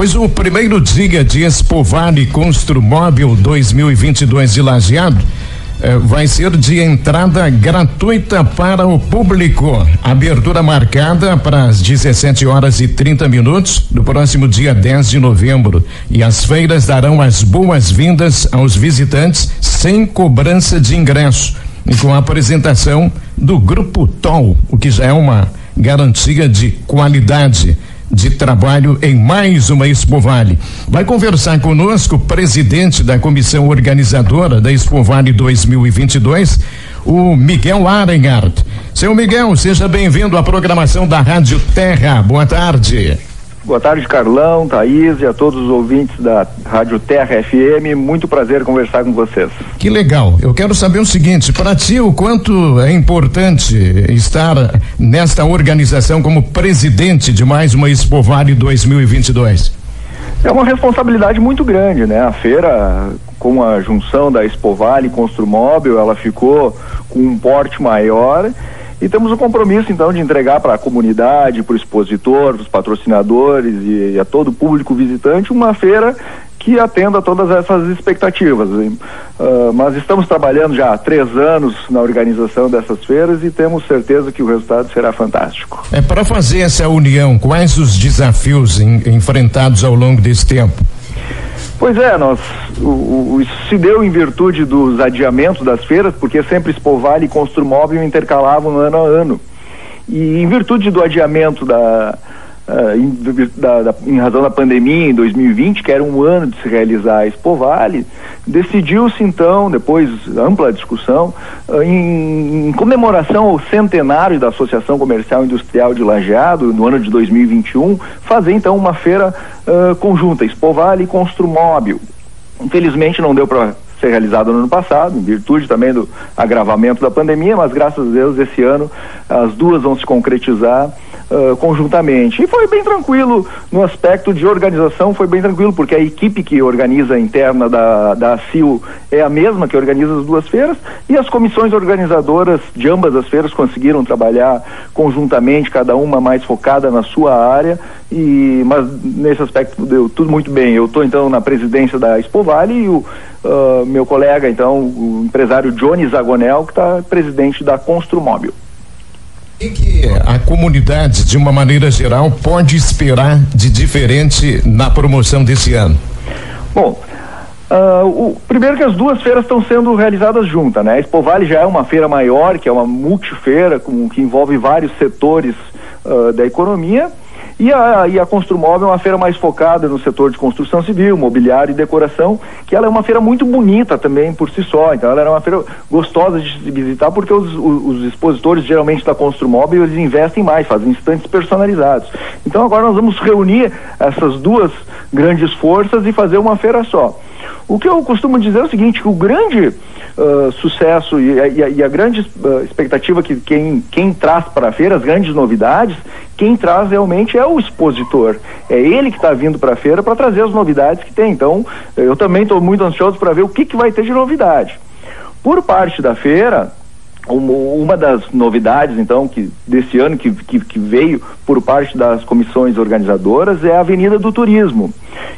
Pois o primeiro dia de Expo Vale Construmóvel 2022 de Lajeado eh, vai ser de entrada gratuita para o público. Abertura marcada para as 17 horas e 30 minutos do próximo dia 10 de novembro. E as feiras darão as boas-vindas aos visitantes sem cobrança de ingresso. E com a apresentação do Grupo TOL, o que já é uma garantia de qualidade de trabalho em mais uma Expo Vale. Vai conversar conosco o presidente da comissão organizadora da Expo Vale 2022, o Miguel Arenhardt. Seu Miguel, seja bem-vindo à programação da Rádio Terra. Boa tarde. Boa tarde, Carlão, Thaís e a todos os ouvintes da Rádio Terra FM. Muito prazer conversar com vocês. Que legal. Eu quero saber o seguinte: para ti, o quanto é importante estar nesta organização como presidente de mais uma Expo Vale 2022? É uma responsabilidade muito grande, né? A feira, com a junção da Expo Vale e Construmóvel, ela ficou com um porte maior e temos o compromisso, então, de entregar para a comunidade, para o expositor, para os patrocinadores e, e, a todo o público visitante uma feira que atenda todas essas expectativas. Uh, mas estamos trabalhando já há três anos na organização dessas feiras e temos certeza que o resultado será fantástico. É para fazer essa união, quais os desafios em, enfrentados ao longo desse tempo? Pois é, nós, o, o, isso se deu em virtude dos adiamentos das feiras, porque sempre Expovale e Construmóvel intercalavam ano a ano. E em virtude do adiamento da, uh, em, da, da, em, razão da pandemia em 2020, que era um ano de se realizar a Expo Vale, decidiu-se então, depois ampla discussão, uh, em, em, comemoração ao centenário da Associação Comercial Industrial de Lajeado, no ano de 2021, fazer então uma feira uh, conjunta, Expo Vale e Construmóvel. Infelizmente não deu para ser realizado no ano passado, em virtude também do agravamento da pandemia, mas graças a Deus esse ano as duas vão se concretizar conjuntamente. E foi bem tranquilo no aspecto de organização, foi bem tranquilo, porque a equipe que organiza a interna da, da CIO é a mesma que organiza as duas feiras e as comissões organizadoras de ambas as feiras conseguiram trabalhar conjuntamente, cada uma mais focada na sua área, e, mas nesse aspecto deu tudo muito bem. Eu estou então na presidência da Expo Vale e o uh, meu colega, então, o empresário Johnny Zagonel, que está presidente da Construmóvel. O que a comunidade, de uma maneira geral, pode esperar de diferente na promoção desse ano? Bom, uh, o, primeiro que as duas feiras estão sendo realizadas juntas, né? A Expo Vale já é uma feira maior, que é uma multifeira, com, que envolve vários setores uh, da economia, e a, e a Construmóvel é uma feira mais focada no setor de construção civil, mobiliário e decoração, que ela é uma feira muito bonita também por si só. Então ela era uma feira gostosa de visitar porque os, os, os expositores geralmente da Construmóvel eles investem mais, fazem estantes personalizados. Então agora nós vamos reunir essas duas grandes forças e fazer uma feira só. O que eu costumo dizer é o seguinte, que o grande uh, sucesso e a, e, e a, grande uh, expectativa que quem, quem traz para a feira, as grandes novidades, quem traz realmente é o expositor. É ele que está vindo para a feira para trazer as novidades que tem. Então, eu também estou muito ansioso para ver o que, que vai ter de novidade. Por parte da feira, uma das novidades, então, que desse ano que, que, que, veio por parte das comissões organizadoras é a Avenida do Turismo,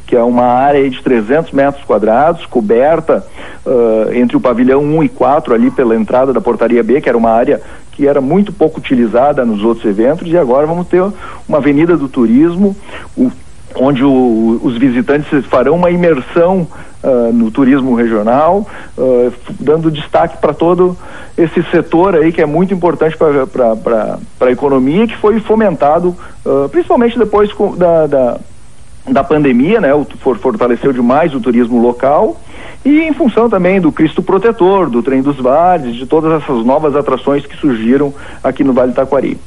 que é uma área de 300 metros quadrados, coberta uh, entre o pavilhão 1 e 4, ali pela entrada da portaria B, que era uma área que era muito pouco utilizada nos outros eventos, e agora vamos ter uma Avenida do Turismo, o, onde o, os visitantes farão uma imersão uh, no turismo regional, uh, dando destaque para todo esse setor aí que é muito importante para a economia, que foi fomentado uh, principalmente depois da, da, da pandemia, né? O, for, fortaleceu demais o turismo local e em função também do Cristo Protetor, do Trem dos Vales, de todas essas novas atrações que surgiram aqui no Vale Taquari.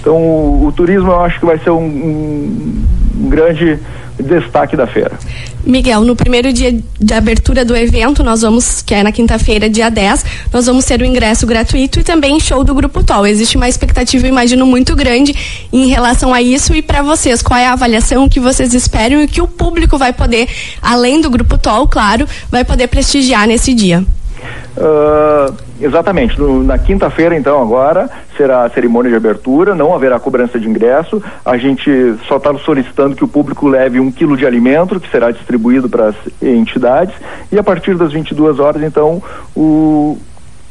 Então o, o turismo eu acho que vai ser um, um grande destaque da feira. Miguel, no primeiro dia de abertura do evento, nós vamos, que é na quinta-feira, dia 10, nós vamos ter o ingresso gratuito e também show do Grupo TOL. Existe uma expectativa, imagino, muito grande em relação a isso e para vocês, qual é a avaliação que vocês esperam e que o público vai poder, além do Grupo TOL, claro, vai poder prestigiar nesse dia? Uh, exatamente. No, na quinta-feira, então, agora, será a cerimônia de abertura, não haverá cobrança de ingresso. A gente só está solicitando que o público leve um quilo de alimento, que será distribuído para as entidades. E a partir das 22 horas, então, o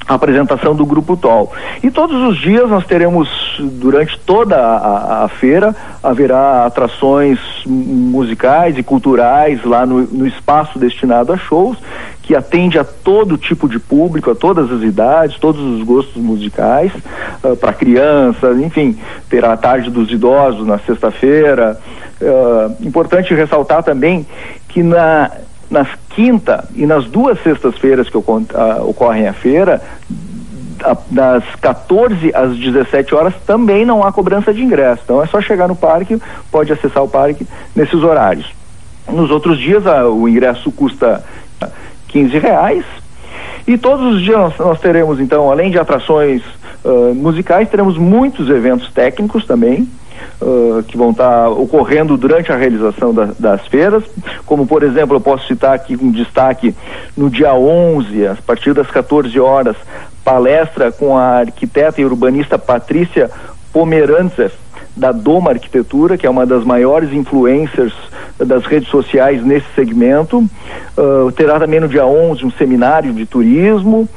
a apresentação do Grupo TOL. E todos os dias nós teremos, durante toda a, a, a feira, haverá atrações musicais e culturais lá no, no, espaço destinado a shows, que atende a todo tipo de público, a todas as idades, todos os gostos musicais, uh, para crianças, enfim, terá a tarde dos idosos na sexta-feira. Uh, importante ressaltar também que na nas quinta e nas duas sextas-feiras que uh, ocorrem a feira, das 14 às 17 horas também não há cobrança de ingresso. Então é só chegar no parque, pode acessar o parque nesses horários. Nos outros dias a, o ingresso custa 15 reais. E todos os dias nós, nós teremos, então, além de atrações uh, musicais, teremos muitos eventos técnicos também uh, que vão estar tá ocorrendo durante a realização da, das feiras, como por exemplo, eu posso citar aqui um destaque no dia 11, a partir das 14 horas, palestra com a arquiteta e urbanista Patrícia Pomerantsev, da Doma Arquitetura, que é uma das maiores influencers das redes sociais nesse segmento. Uh, terá também no dia 11 um seminário de turismo.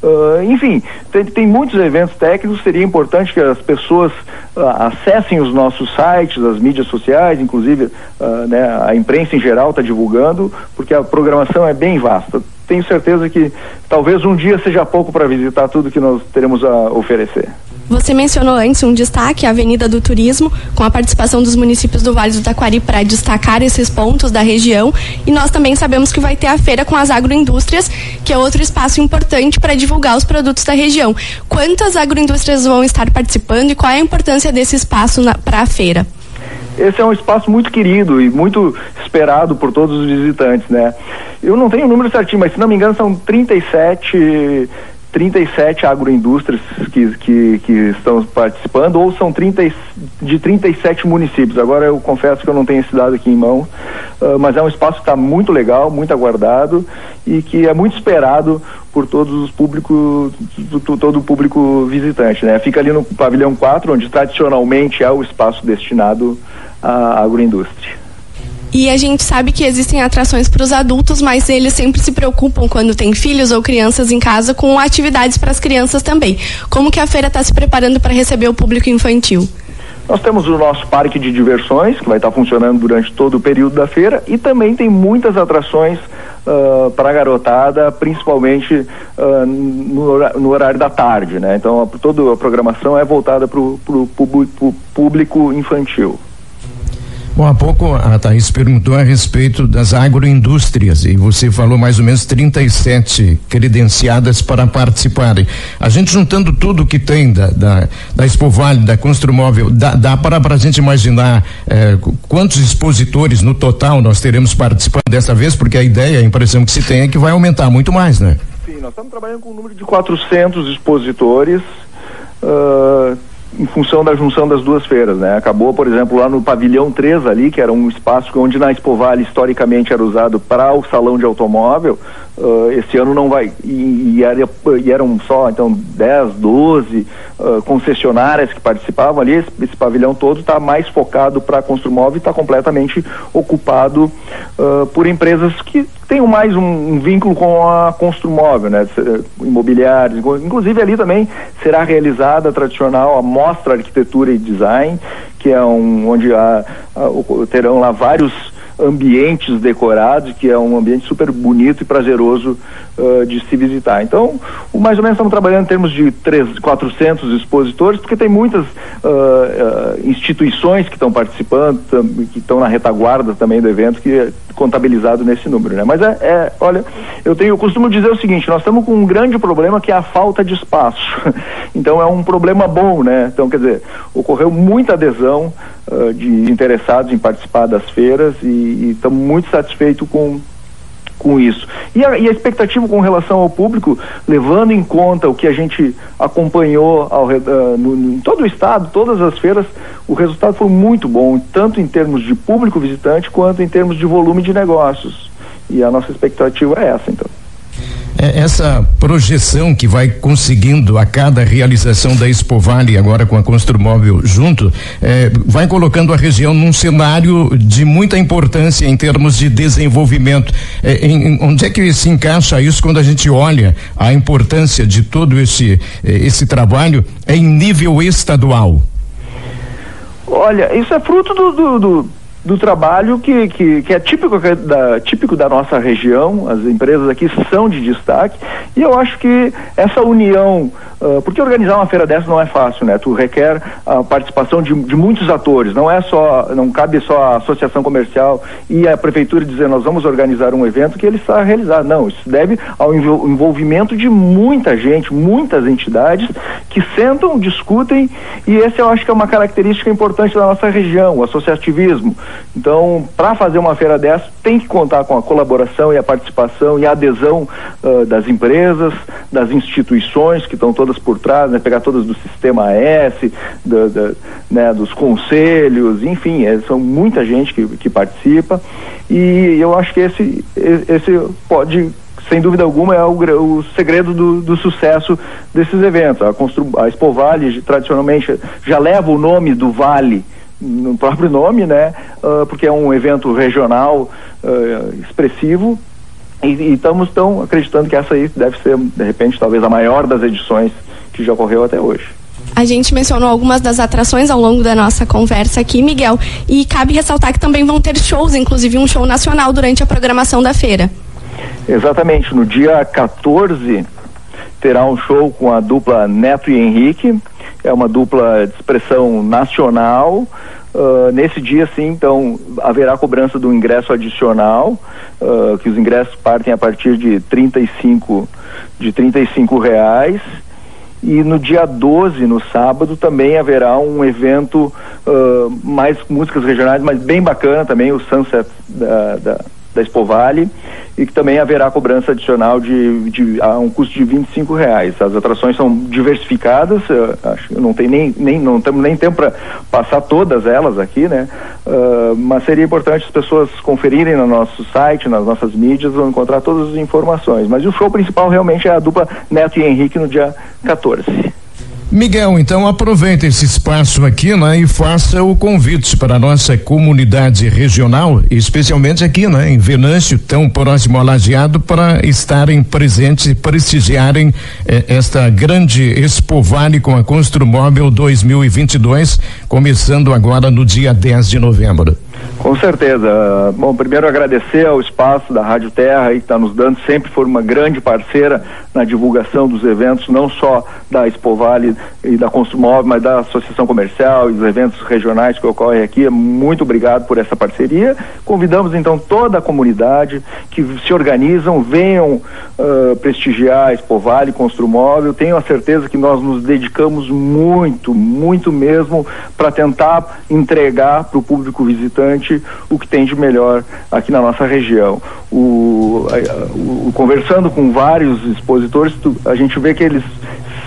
Uh, enfim, tem, tem, muitos eventos técnicos, seria importante que as pessoas uh, acessem os nossos sites, as mídias sociais, inclusive uh, né, a imprensa em geral está divulgando, porque a programação é bem vasta. Tenho certeza que talvez um dia seja pouco para visitar tudo que nós teremos a oferecer. Você mencionou antes um destaque, a Avenida do Turismo, com a participação dos municípios do Vale do Taquari para destacar esses pontos da região. E nós também sabemos que vai ter a feira com as agroindústrias, que é outro espaço importante para divulgar os produtos da região. Quantas agroindústrias vão estar participando e qual é a importância desse espaço para a feira? Esse é um espaço muito querido e muito esperado por todos os visitantes, né? Eu não tenho o número certinho, mas se não me engano são 37 37 agroindústrias que, que, que estão participando, ou são 30, de 37 municípios. Agora eu confesso que eu não tenho esse dado aqui em mão, uh, mas é um espaço que está muito legal, muito aguardado e que é muito esperado por todos os públicos, todo o público visitante. Né? Fica ali no pavilhão 4, onde tradicionalmente é o espaço destinado à agroindústria. E a gente sabe que existem atrações para os adultos, mas eles sempre se preocupam quando tem filhos ou crianças em casa com atividades para as crianças também. Como que a feira está se preparando para receber o público infantil? Nós temos o nosso parque de diversões, que vai estar tá funcionando durante todo o período da feira, e também tem muitas atrações uh, para a garotada, principalmente uh, no, no, horário da tarde. Né? Então, a, toda a programação é voltada para o público infantil. Bom, há pouco a Thaís perguntou a respeito das agroindústrias e você falou mais ou menos 37 credenciadas para participarem. A gente juntando tudo que tem da, da, da Expo Vale, da Construmóvel, dá, dá para a gente imaginar eh, quantos expositores no total nós teremos participando dessa vez, porque a ideia, a impressão que se tem é que vai aumentar muito mais, né? Sim, nós estamos trabalhando com um número de 400 expositores. Uh, em função da junção das duas feiras, né? Acabou, por exemplo, lá no pavilhão 3 ali, que era um espaço onde na Expo Vale historicamente era usado para o salão de automóvel, uh, esse ano não vai, e, e, era, e eram só, então, 10, 12 uh, concessionárias que participavam ali, esse, esse pavilhão todo está mais focado para a Construmóvel e está completamente ocupado uh, por empresas que têm mais um, um, vínculo com a Construmóvel, né? Imobiliários, inclusive ali também será realizada a tradicional a mostra arquitetura e design, que é um onde há, terão lá vários ambientes decorados, que é um ambiente super bonito e prazeroso uh, de se visitar. Então, o, mais ou menos estamos trabalhando em termos de 3, 400 expositores, porque tem muitas uh, uh, instituições que estão participando, que estão na retaguarda também do evento, que contabilizado nesse número, né? Mas é, é, olha, eu tenho, eu costumo dizer o seguinte, nós estamos com um grande problema que é a falta de espaço. então é um problema bom, né? Então, quer dizer, ocorreu muita adesão de interessados em participar das feiras e estamos muito satisfeitos com com isso. E a, e a, expectativa com relação ao público, levando em conta o que a gente acompanhou ao, uh, no, no, em todo o estado, todas as feiras, o resultado foi muito bom, tanto em termos de público visitante quanto em termos de volume de negócios. E a nossa expectativa é essa, então. É, essa projeção que vai conseguindo a cada realização da Expo Vale, agora com a Construmóvel junto, é, vai colocando a região num cenário de muita importância em termos de desenvolvimento. É, em, onde é que se encaixa isso quando a gente olha a importância de todo esse, esse trabalho em nível estadual? Olha, isso é fruto do, do, do do trabalho que, que, que é típico da, típico da nossa região, as empresas aqui são de destaque, e eu acho que essa união, uh, porque organizar uma feira dessa não é fácil, né? Tu requer a participação de, de muitos atores, não é só, não cabe só a associação comercial e a prefeitura dizer nós vamos organizar um evento que ele está a realizar, não, isso deve ao envolvimento de muita gente, muitas entidades que sentam, discutem, e esse eu acho que é uma característica importante da nossa região, o associativismo. Então, para fazer uma feira dessa, tem que contar com a colaboração e a participação e a adesão uh, das empresas, das instituições que estão todas por trás, né, pegar todas do sistema AS, da, da, né, dos conselhos, enfim, é, são muita gente que, que participa. E eu acho que esse, esse pode sem dúvida alguma, é o, o segredo do, do, sucesso desses eventos. A, a Expo Vale, tradicionalmente, já leva o nome do Vale no próprio nome, né? Uh, porque é um evento regional uh, expressivo e, e estamos tão acreditando que essa aí deve ser, de repente, talvez a maior das edições que já ocorreu até hoje. A gente mencionou algumas das atrações ao longo da nossa conversa aqui, Miguel, e cabe ressaltar que também vão ter shows, inclusive um show nacional durante a programação da feira. Exatamente, no dia 14 terá um show com a dupla Neto e Henrique, é uma dupla de expressão nacional. Uh, nesse dia, sim, então, haverá cobrança do ingresso adicional, uh, que os ingressos partem a partir de 35, de 35 reais. E no dia 12, no sábado, também haverá um evento uh, mais músicas regionais, mas bem bacana também, o Sunset da, da da Expo Vale e que também haverá cobrança adicional de, de a um custo de 25 reais. As atrações são diversificadas, acho que não tem nem, nem não temos nem tempo para passar todas elas aqui, né? Uh, mas seria importante as pessoas conferirem no nosso site, nas nossas mídias, vão encontrar todas as informações. Mas o show principal realmente é a dupla Neto e Henrique no dia 14. Miguel, então aproveita esse espaço aqui, né, e faça o convite para a nossa comunidade regional, especialmente aqui, né, em Venâncio, tão próximo ao Lajeado, para estarem presentes e prestigiarem eh, esta grande Expo Vale com a Construmóvel 2022, começando agora no dia 10 de novembro. Com certeza. Bom, primeiro agradecer ao espaço da Rádio Terra que está nos dando, sempre foi uma grande parceira na divulgação dos eventos, não só da Expo Vale e da Consumóvel, mas da Associação Comercial e dos eventos regionais que ocorrem aqui. Muito obrigado por essa parceria. Convidamos então toda a comunidade que se organizam, venham uh, prestigiar a Expo Vale, Construmóvel. Tenho a certeza que nós nos dedicamos muito, muito mesmo para tentar entregar para o público visitante o que tem de melhor aqui na nossa região. O, o, conversando com vários expositores, tu, a gente vê que eles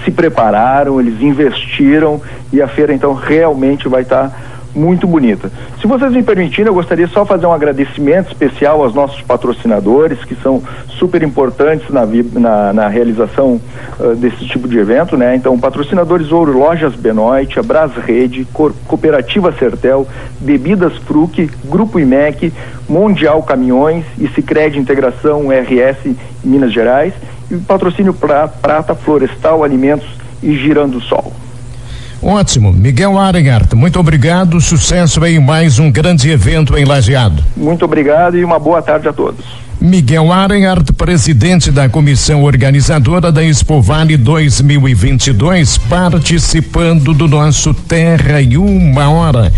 se prepararam, eles investiram e a feira então realmente vai estar tá muito bonita. Se vocês me permitirem, eu gostaria só fazer um agradecimento especial aos nossos patrocinadores, que são super importantes na, na, na realização uh, desse tipo de evento, né? Então, patrocinadores Ouro Lojas Benoit, a Bras Rede, Co Cooperativa Sertel, Bebidas Fruc, Grupo IMEC, Mundial Caminhões e Sicredi Integração RS Minas Gerais e patrocínio pra, Prata Florestal Alimentos e Girando Sol. Ótimo. Miguel Arenhardt, muito obrigado. Sucesso em mais um grande evento em Lajeado. Muito obrigado e uma boa tarde a todos. Miguel Arenhardt, presidente da comissão organizadora da Expo Vale 2022, participando do nosso Terra em uma hora.